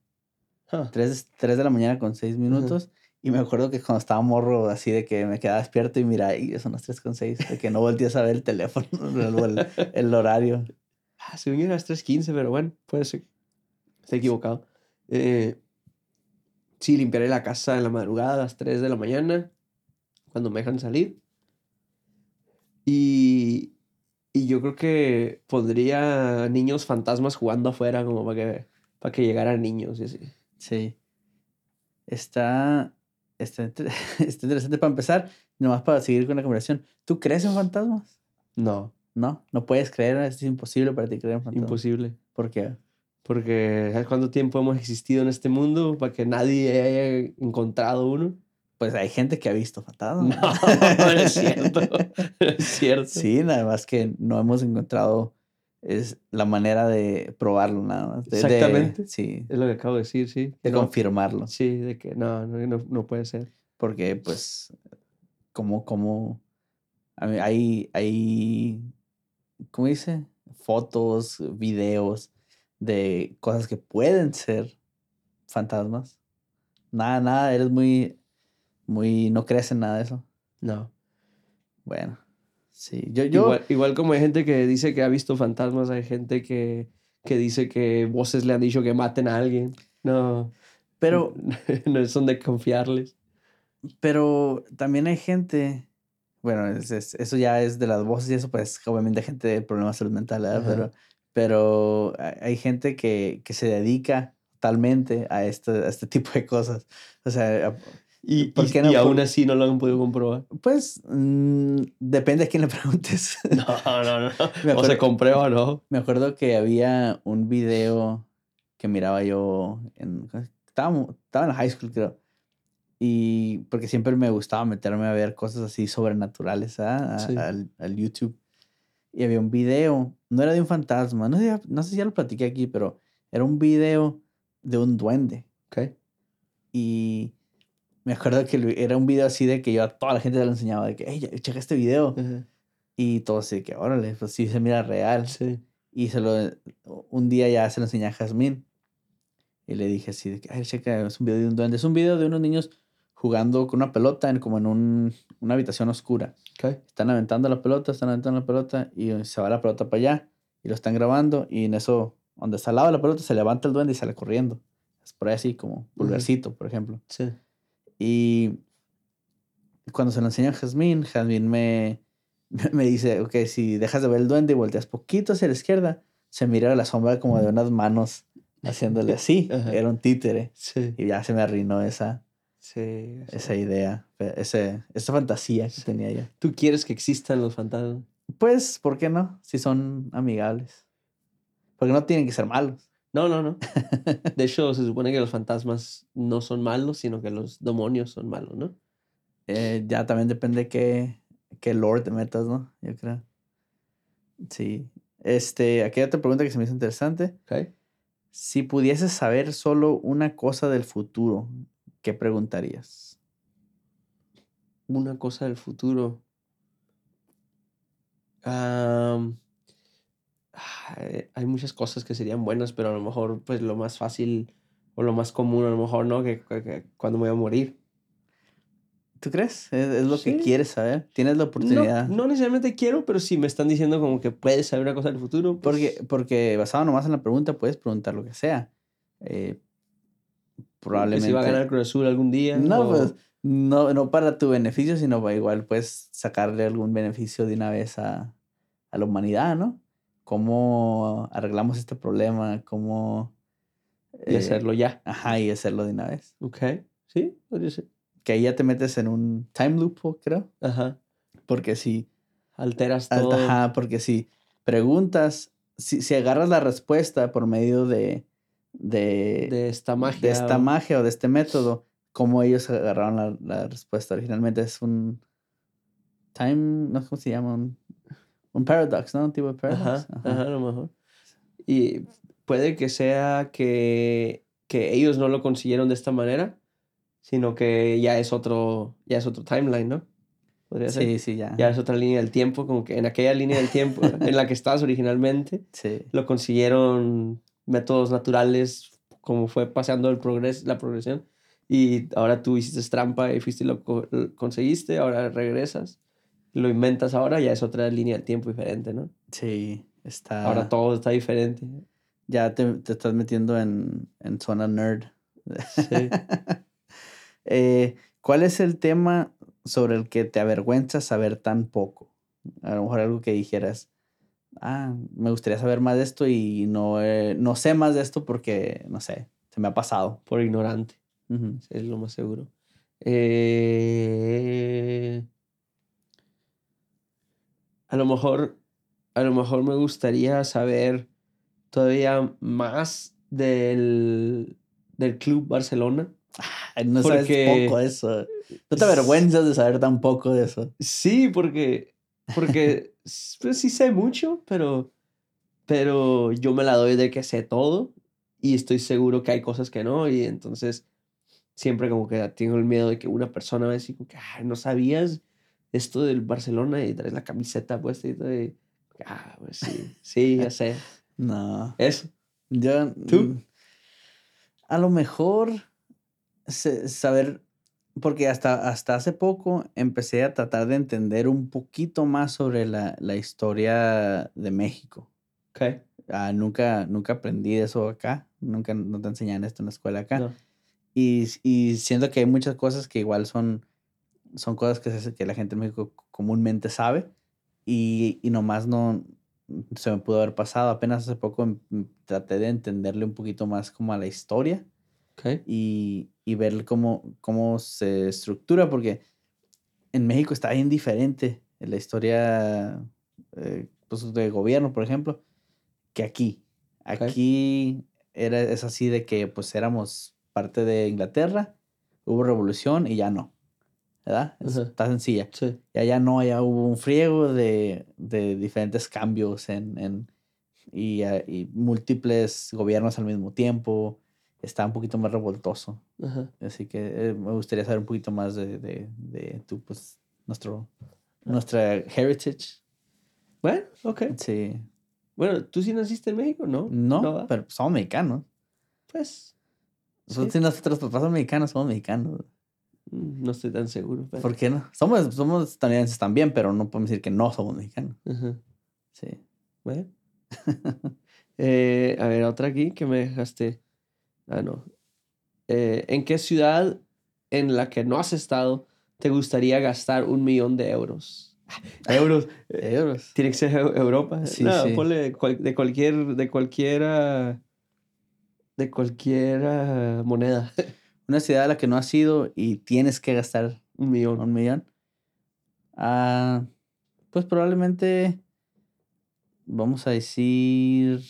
3, de la mañana con 6 minutos. Y me acuerdo que cuando estaba morro, así de que me quedaba despierto y mira, y son las 3 con 6, de que no volteas a ver el teléfono o el, el horario. Ah, según yo era las 3.15, pero bueno, puede ser. Estoy equivocado. Eh, sí, limpiaré la casa en la madrugada a las 3 de la mañana, cuando me dejan salir. Y, y yo creo que pondría niños fantasmas jugando afuera, como para que, para que llegaran niños y así. Sí. Está, está, está interesante para empezar, nomás para seguir con la conversación. ¿Tú crees en fantasmas? No, No, no puedes creer, es imposible para ti creer en fantasmas. imposible. ¿Por qué? Porque ¿sabes cuánto tiempo hemos existido en este mundo para que nadie haya encontrado uno? Pues hay gente que ha visto fantasmas. No, no es cierto. No es cierto. Sí, nada más que no hemos encontrado es la manera de probarlo nada más. de- de- Exactamente. sí, Es lo que acabo de decir, sí. de No, confirmarlo. Sí, de que no, no, no, puede ser. Porque, pues, como, como, hay, hay, ¿cómo dice? Fotos, videos de cosas que pueden ser fantasmas. Nada, nada, eres muy, muy, no crees en nada de eso. No. Bueno, sí, yo, yo, Igual, igual como hay gente que dice que ha visto fantasmas, hay gente que, que dice que voces le han dicho que maten a alguien. No. pero, no son de confiarles. pero también hay gente, bueno, es- es- eso ya es de las voces y eso, pues, obviamente gente de problemas de salud mental, ¿verdad? Pero, pero hay gente que, que se dedica totalmente a este, a este tipo de cosas. O sea, a- Y, ¿Por y- qué no? y aún así no lo han podido comprobar. pues, mm, depende a quién le preguntes. No, no, no. Me O se acuerdo- comprueba o no. Me acuerdo que había un video que miraba yo en... Estaba, estaba en la high school, creo. Y porque siempre me gustaba meterme a ver cosas así sobrenaturales ¿ah? al, al, YouTube. Y había un video, no era de un fantasma, no sé, no sé si ya lo platiqué aquí, pero era un video de un duende. Okay. Y me acuerdo que era un video así de que yo a toda la gente le enseñaba, de que, hey, checa este video. Y todo así que, órale, pues sí se mira real. Sí. Y se lo, un día ya se lo enseñé a Jazmín. Y le dije así de que, ay, checa, es un video de un duende. Es un video de unos niños jugando con una pelota en como en un, una habitación oscura. Okay. Están aventando la pelota, están aventando la pelota y se va la pelota para allá y lo están grabando y en eso, donde está al lado de la pelota, se levanta el duende y sale corriendo. Es por ahí así como pulvercito, por ejemplo. Sí. Y cuando se lo enseña a Jazmín, Jazmín me, me dice, ok, si dejas de ver el duende y volteas poquito hacia la izquierda, se mira la sombra como de unas manos haciéndole así. Era un títere. Sí. Y ya se me arruinó esa, Sí. esa idea, ese, esa fantasía que tenía yo. ¿Tú quieres que existan los fantasmas? Pues, ¿por qué no? Si son amigables. Porque no tienen que ser malos. No, no, no. De hecho, se supone que los fantasmas no son malos, sino que los demonios son malos, ¿no? Eh, ya también depende qué, qué lore te metas, ¿no? Yo creo. Sí. Este, aquí hay otra pregunta que se me hizo interesante. Okay. Si pudieses saber solo una cosa del futuro, ¿qué preguntarías? Una cosa del futuro. hay muchas cosas que serían buenas, pero a lo mejor, pues lo más fácil o lo más común, a lo mejor, ¿no? Que, cuando me voy a morir. ¿Tú crees? ¿Es, lo que quieres saber? ¿Tienes la oportunidad? No, necesariamente quiero, pero si me están diciendo como que puedes saber una cosa del futuro. Pues porque, porque basado nomás en la pregunta, puedes preguntar lo que sea. Eh, probablemente. si va a ganar Cruz Azul algún día. No, pues no, no para tu beneficio, sino para igual puedes sacarle algún beneficio de una vez a, a la humanidad, ¿no? ¿Cómo arreglamos este problema? ¿Cómo... y hacerlo ya. Ajá, y hacerlo de una vez. Ok, sí. Que ahí ya te metes en un time loop, creo. Ajá. Porque si... Alteras todo. Ajá, porque si preguntas, si, si agarras la respuesta por medio de de, esta magia. De esta magia o de este método, como ellos agarraron la, respuesta originalmente. Es un time, no sé cómo se llama, un, paradox, ¿no? Un tipo de paradox. Ajá, a lo mejor. Y puede que sea que, que ellos no lo consiguieron de esta manera, sino que ya es otro, ya es otro timeline, ¿no? Podría ser. Sí, sí, ya. Ya es otra línea del tiempo, como que en aquella línea del tiempo en la que estabas originalmente, sí. lo consiguieron métodos naturales, como fue pasando el progres, la progresión. Y ahora tú hiciste trampa y fuiste y lo, conseguiste, ahora regresas, lo inventas ahora, ya es otra línea de tiempo diferente, ¿no? Sí, está... Ahora todo está diferente. Ya te, te estás metiendo en, en zona nerd. Sí. eh, ¿Cuál es el tema sobre el que te avergüenza saber tan poco? A lo mejor algo que dijeras, ah, me gustaría saber más de esto y no, no sé más de esto porque, no sé, se me ha pasado. Por ignorante. Es lo más seguro. Eh, a lo mejor, a lo mejor me gustaría saber todavía más del, del Club Barcelona. no sabes poco eso. No te avergüenzas de saber tan poco de eso. Sí, porque, porque pues sí sé mucho, pero, pero yo me la doy de que sé todo y estoy seguro que hay cosas que no y entonces siempre como que tengo el miedo de que una persona me diga que no sabías esto del Barcelona y traes la camiseta puesta y todo y, ah, pues sí, sí, ya sé. no. Eso. Yo, ¿Tú? Mm, a lo mejor saber porque hasta, hasta hace poco empecé a tratar de entender un poquito más sobre la, la historia de México. Okay. Ah, nunca, nunca aprendí eso acá, nunca no te enseñan esto en la escuela acá. Y, y siento que hay muchas cosas que igual son, son cosas que, que la gente en México comúnmente sabe y, y nomás no se me pudo haber pasado. Apenas hace poco traté de entenderle un poquito más como a la historia. Okay. Y, y ver cómo, cómo se estructura, porque en México está bien diferente en la historia eh, pues, de gobierno, por ejemplo, que aquí. Aquí era, es así de que pues éramos parte de Inglaterra, hubo revolución y ya no. ¿Verdad? Es- Ajá. Está sencilla. Sí. Ya ya no, ya hubo un friego de, de diferentes cambios en, en y, ah, y múltiples gobiernos al mismo tiempo. Está un poquito más revoltoso. Ajá. Así que eh, me gustaría saber un poquito más de, de, de tu, pues, nuestro, nuestra heritage. Bueno, ok. Sí. Bueno, ¿tú sí naciste en México? No. No, pero somos mexicanos. Pues. Nosotros, Sí. nuestros papás son mexicanos, somos mexicanos. mm, No estoy tan seguro. pero- ¿Por qué no? Somos, somos estadounidenses también, pero no podemos decir que no somos mexicanos. Ajá. Sí. Bueno. Eh, a ver, otra aquí que me dejaste. Ah, no. Eh, ¿En qué ciudad en la que no has estado te gustaría gastar un millón de euros? Euros. eh, Euros. Tiene que ser Eu- Europa. Sí, no, sí. ponle de cualquier, de cualquiera, de cualquier moneda. Una ciudad a la que no has ido y tienes que gastar un millón. un millón. Ah, pues probablemente vamos a decir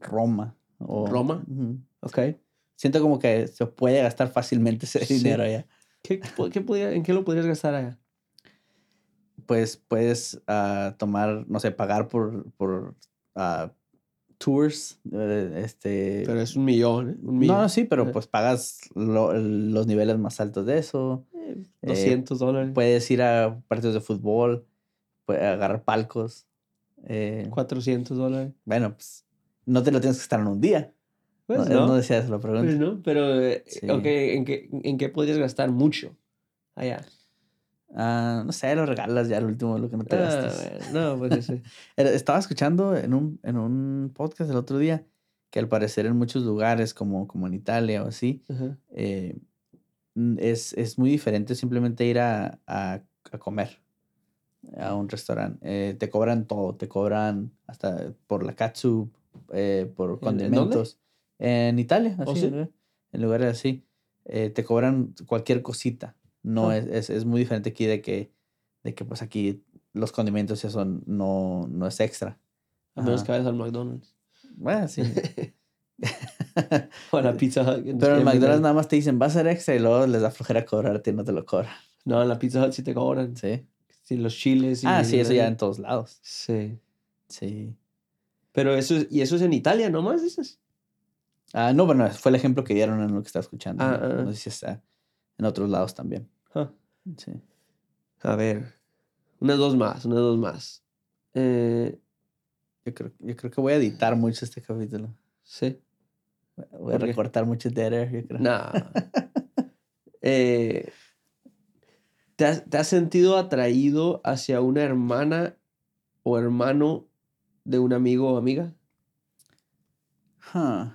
Roma. O- ¿Roma? Ok. Siento como que se puede gastar fácilmente ese Sí. dinero allá. ¿Qué, qué podría- ¿En qué lo podrías gastar allá? Pues puedes ah, tomar, no sé, pagar por, por ah, tours. eh, este, Pero es un millón, ¿eh? Un no, millón. no, sí, pero Ajá. pues pagas lo- los niveles más altos de eso. Eh, Eh, 200 dólares. Puedes ir a partidos de fútbol, puedes agarrar palcos. eh, 400 dólares. bueno, pues no te lo tienes que estar en un día. Pues no, no. no decía eso la pregunta. Pues no, pero, eh, Sí. ¿en qué, ¿en qué podrías gastar mucho allá? Ah, no sé, lo regalas ya al último, lo que no te Ah, bueno, no, pues. Era- Estaba escuchando en un, en un podcast el otro día que al parecer en muchos lugares, como, como en Italia o así, eh, es, es muy diferente simplemente ir a, a, a comer a un restaurante. Eh, te cobran todo, te cobran hasta por la katsu, eh, por condimentos. En Italia, ¿Oh, así, sí? en lugares así. Eh, te cobran cualquier cosita. No Ah. es, es, es muy diferente aquí de que, de que pues aquí los condimentos y eso no, no es extra. A menos Ajá. que vayas al McDonald's. Bueno, sí. o a la Pizza Hut. Pero en McDonald's nada más te dicen, va a ser extra y luego les da flojera cobrarte y no te lo cobran. No, en la Pizza Hut sí te cobran. Sí. Sí, los chiles. Y Ah, sí, eso ya en todos lados. Sí. Sí. Pero eso es, y eso es en Italia nomás, dices. Ah, no, bueno, fue el ejemplo que dieron en lo que estaba escuchando. Ah, no, ah. No sé si está en otros lados también. Ah. Sí. A ver. Unas dos más, unas dos más. Eh, Yo creo, yo creo que voy a editar mucho este capítulo. sí. Voy a recortar mucho dead air, yo creo. Nah. Eh, ¿te, has, te has sentido atraído hacia una hermana o hermano de un amigo o amiga? Huh.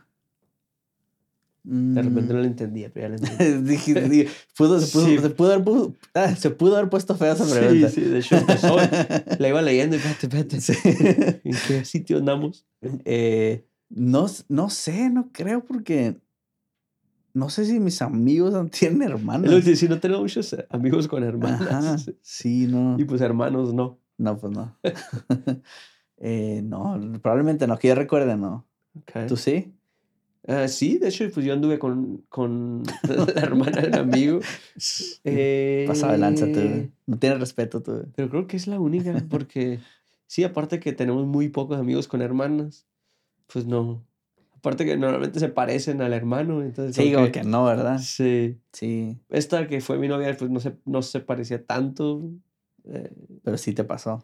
De repente Mm. no lo entendía, pero ya lo entendí. Dije, dije, pudo, se, pudo, Sí. se, pudo haber, ah, se pudo haber puesto fea esa Sí, pregunta. sí, de hecho empezó. La iba leyendo y espérate, espérate. Sí. ¿En qué sitio andamos? Eh, no, no sé, no creo porque no sé si mis amigos tienen hermanos. Lo sí, no tengo muchos amigos con hermanas. Ajá, sí, no. Y pues hermanos no. No, pues no. Eh, no, probablemente no, que yo recuerde, no. Ok. ¿Tú sí? Ah, sí, de hecho, pues yo anduve con, con la hermana del amigo. Eh, Pasaba de lanza tú. No tienes respeto tú. Pero creo que es la única, porque sí, aparte que tenemos muy pocos amigos con hermanas, pues no. Aparte que normalmente se parecen al hermano, entonces... Sí, como ok. que no, ¿verdad? Sí. Sí, Esta que fue mi novia, pues no se, no se parecía tanto. Eh, pero sí te pasó.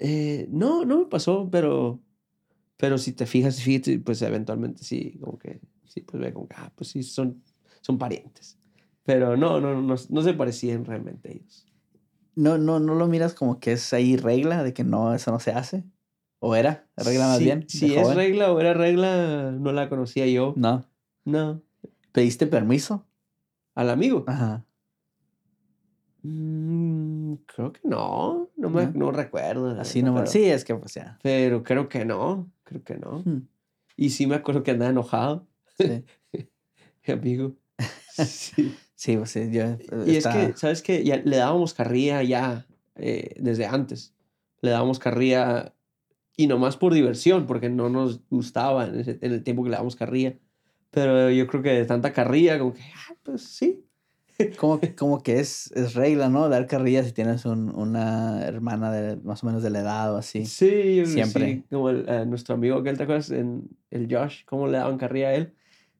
Eh, no, no me pasó, pero... Pero si te fijas, fíjate, pues eventualmente sí, como que... Sí, pues ve como que, ah, pues sí, son, son parientes. Pero no, no, no, no se parecían realmente ellos. No, no, no lo miras como que es ahí regla de que no, eso no se hace. ¿O era? ¿Regla más Si- bien? Si es regla o era regla, no la conocía yo. No. No. ¿Pediste permiso? ¿Al amigo? Ajá. Mm, creo que no. No me ¿No? no recuerdo. Así nomás. pero- Sí, es que pues ya. Pero creo que no. Creo que no. Hmm, Y sí me acuerdo que andaba enojado, Sí, mi amigo. Sí. sí, pues sí, yo. Y está- es que, ¿sabes qué? Ya le dábamos carrilla ya eh, desde antes. Le dábamos carrilla y nomás por diversión, porque no nos gustaba en, ese- en el tiempo que le damos carrilla. Pero yo creo que de tanta carrilla, como que, ah, pues sí. Como, como que es, es regla, ¿no? Dar carrilla si tienes un- una hermana de más o menos de la edad o así. Sí, Siempre. sí. Como el, eh, nuestro amigo que ¿te acuerdas? En el Josh, ¿cómo le daban carrilla a él?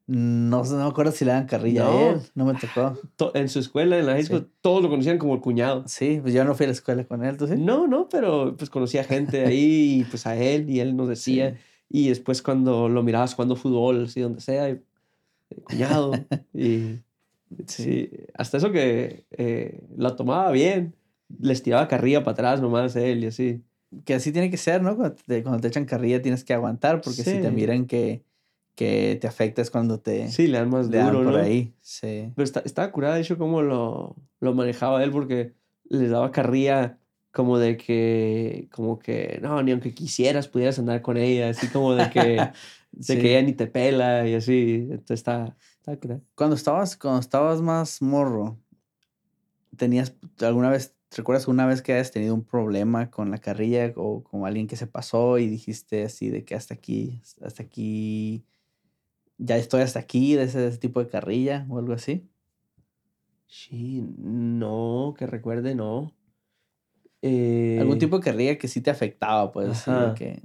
No, no me acuerdo si le dan carrilla No. a él. No me tocó. To- en su escuela, en la high Sí. todos lo conocían como el cuñado. Sí, pues yo no fui a la escuela con él, ¿tú sí? No, no, pero pues conocía gente ahí y pues a él y él nos decía. Y después cuando lo mirabas jugando fútbol, así donde sea, y, eh, cuñado. y sí. hasta eso que eh, lo tomaba bien. Les tiraba carrilla para atrás nomás él y así. Que así tiene que ser, ¿no? Cuando te, cuando te echan carrilla tienes que aguantar porque si te miran que, que te afecta es cuando te Sí, le dan más le dan duro, por ¿no? ahí. Sí. Pero está, estaba curada, de hecho, cómo lo, lo manejaba él, porque les daba carrilla como de que, como que, no, ni aunque quisieras pudieras andar con ella, así como de que, de Sí. que ella ni te pela y así. Entonces está, curada. Cuando estabas, cuando estabas más morro, ¿tenías alguna vez, recuerdas una vez que hayas tenido un problema con la carrilla o con alguien que se pasó y dijiste así de que hasta aquí, hasta aquí, ya estoy hasta aquí de ese, de ese tipo de carrilla o algo así? Sí, no, que recuerde, no. Algún Eh, tipo de carrilla que sí te afectaba, pues, así de Ajá. que,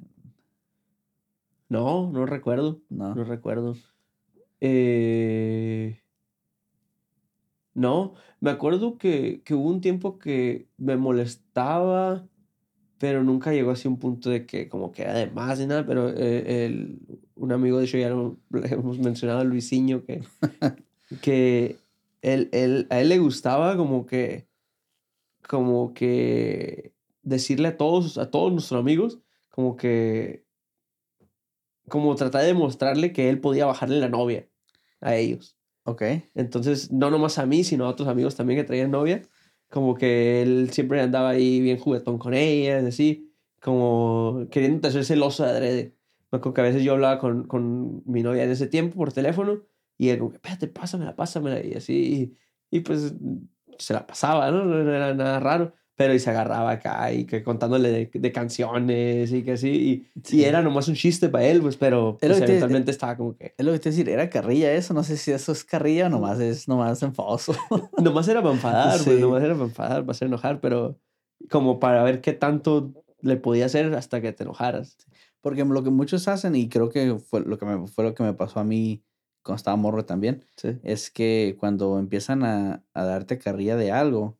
No, no recuerdo, no. no recuerdo. Eh, No, me acuerdo que, que hubo un tiempo que me molestaba, pero nunca llegó así a un punto de que como que era de más ni nada, pero eh, el, un amigo, de hecho ya lo, lo hemos mencionado, Luisinho, que, que él, él- a él le gustaba como que, como que decirle a todos, a todos nuestros amigos, como que, como tratar de demostrarle que él podía bajarle la novia a ellos. Ok. Entonces, no nomás a mí, sino a otros amigos también que traían novia. Como que él siempre andaba ahí bien juguetón con ellas, así, como queriendo hacer celoso de adrede. Me acuerdo que a veces yo hablaba con, con mi novia en ese tiempo por teléfono y él como, que, espérate, pásamela, pásamela, y así. Y, y pues se la pasaba, ¿no? No era nada raro. Pero y se agarraba acá y que contándole de, de canciones y que así. Y, Sí. y era nomás un chiste para él, pues, pero pues, que te- eventualmente estaba como que... Es lo que te decir, era carrilla eso, no sé si eso es carrilla o nomás es nomás enfadoso. Nomás era para enfadar, pues, Sí. nomás era para enfadar, para hacer enojar, pero como para ver qué tanto le podía hacer hasta que te enojaras. Porque lo que muchos hacen, y creo que fue lo que me, fue lo que me pasó a mí cuando estaba morro también, Sí. es que cuando empiezan a, a darte carrilla de algo,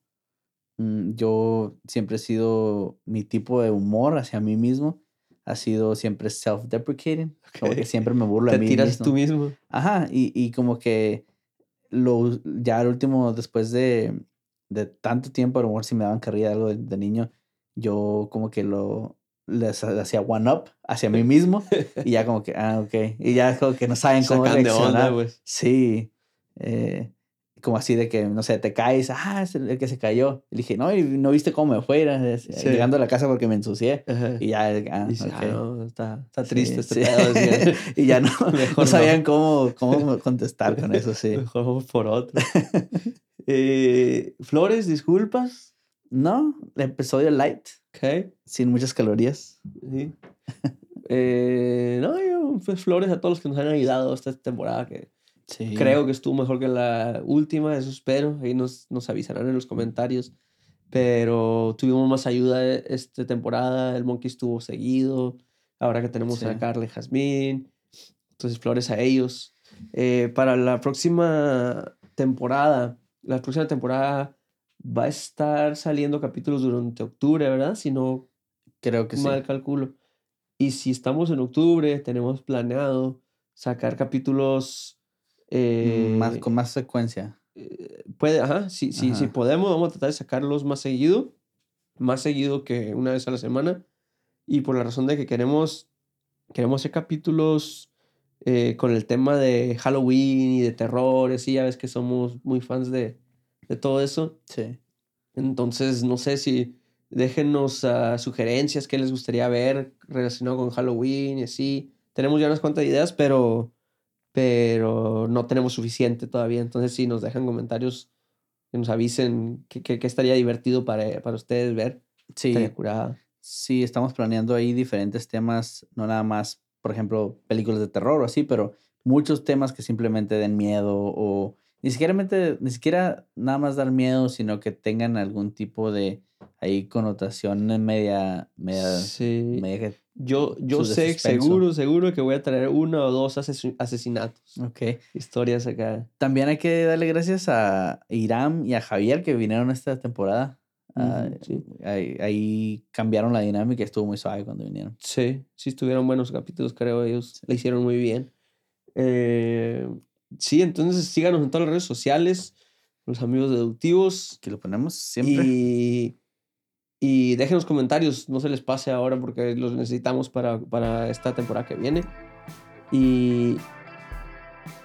yo siempre he sido, mi tipo de humor hacia mí mismo ha sido siempre self-deprecating, como que siempre me burlo de Te mí tiras mismo. tú mismo. Ajá, y, y como que lo, ya al último, después de, de tanto tiempo, a lo mejor si me daban carrilla de algo de, de niño, yo como que lo les ha- hacía one up hacia mí mismo y ya como que, ah, ok, y ya como que no saben cómo Sacan de reaccionar. onda, pues. Sí, eh, como así de que, no sé, te caes, ah, es el, que se cayó. Y dije, no, y no viste cómo me fue, Sí. llegando a la casa porque me ensucié. Ajá. Y ya, ah, ok. "Ah, no, está, está Sí, triste este sí. pedo. y ya no, Mejor no no. sabían cómo, cómo contestar con eso, sí. Mejor por otro. Eh, Flores, disculpas. No, el episodio light, Ok. sin muchas calorías. Sí. Eh, no, yo, pues, flores a todos los que nos han ayudado esta temporada que Sí. Creo que estuvo mejor que la última, eso espero. Ahí nos, nos avisarán en los comentarios. Pero tuvimos más ayuda e- esta temporada. El Monkey estuvo seguido. Ahora que tenemos Sí. a Carla y Jazmín. Entonces, flores a ellos. Eh, para la próxima temporada, la próxima temporada va a estar saliendo capítulos durante octubre, ¿verdad? Si no Creo que sí. mal calculo. Y si estamos en octubre, tenemos planeado sacar capítulos. Eh, más, con más frecuencia. eh, puede, ajá, si, si, si Ajá. podemos, vamos a tratar de sacarlos más seguido. Más seguido que una vez a la semana. Y por la razón de que queremos, queremos hacer capítulos eh, con el tema de Halloween y de terror. y ya ves que somos muy fans de, de todo eso. Sí. Entonces, no sé si déjennos ah, sugerencias que les gustaría ver relacionado con Halloween y así. Tenemos ya unas cuantas ideas, pero, pero no tenemos suficiente todavía. Entonces, si nos dejan comentarios que nos avisen qué que, estaría divertido para, para ustedes ver, Sí. curada. sí, estamos planeando ahí diferentes temas, no nada más, por ejemplo, películas de terror o así, pero muchos temas que simplemente den miedo o ni siquiera, ni siquiera nada más dar miedo, sino que tengan algún tipo de ahí connotación media, media, Sí. media que- Yo, yo Su sé, suspenso. seguro, seguro que voy a traer uno o dos asesin- asesinatos. Ok. Historias acá. También hay que darle gracias a Iram y a Javier que vinieron esta temporada. Ah, sí. ahí, ahí cambiaron la dinámica y estuvo muy suave cuando vinieron. Sí, sí estuvieron buenos capítulos, creo. Ellos le hicieron muy bien. Eh, sí, entonces síganos en todas las redes sociales, los amigos deductivos. Que lo ponemos siempre. Y, y dejen los comentarios, no se les pase ahora porque los necesitamos para, para esta temporada que viene. Y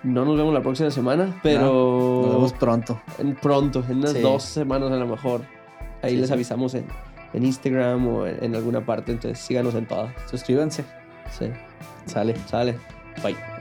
no nos vemos la próxima semana, pero Nos vemos pronto. en- pronto, en unas Sí. dos semanas a lo mejor. Ahí Sí, les sí. avisamos en, en Instagram o en, en alguna parte, entonces síganos en todas. Suscríbanse. Sí, Sale. sale. Bye.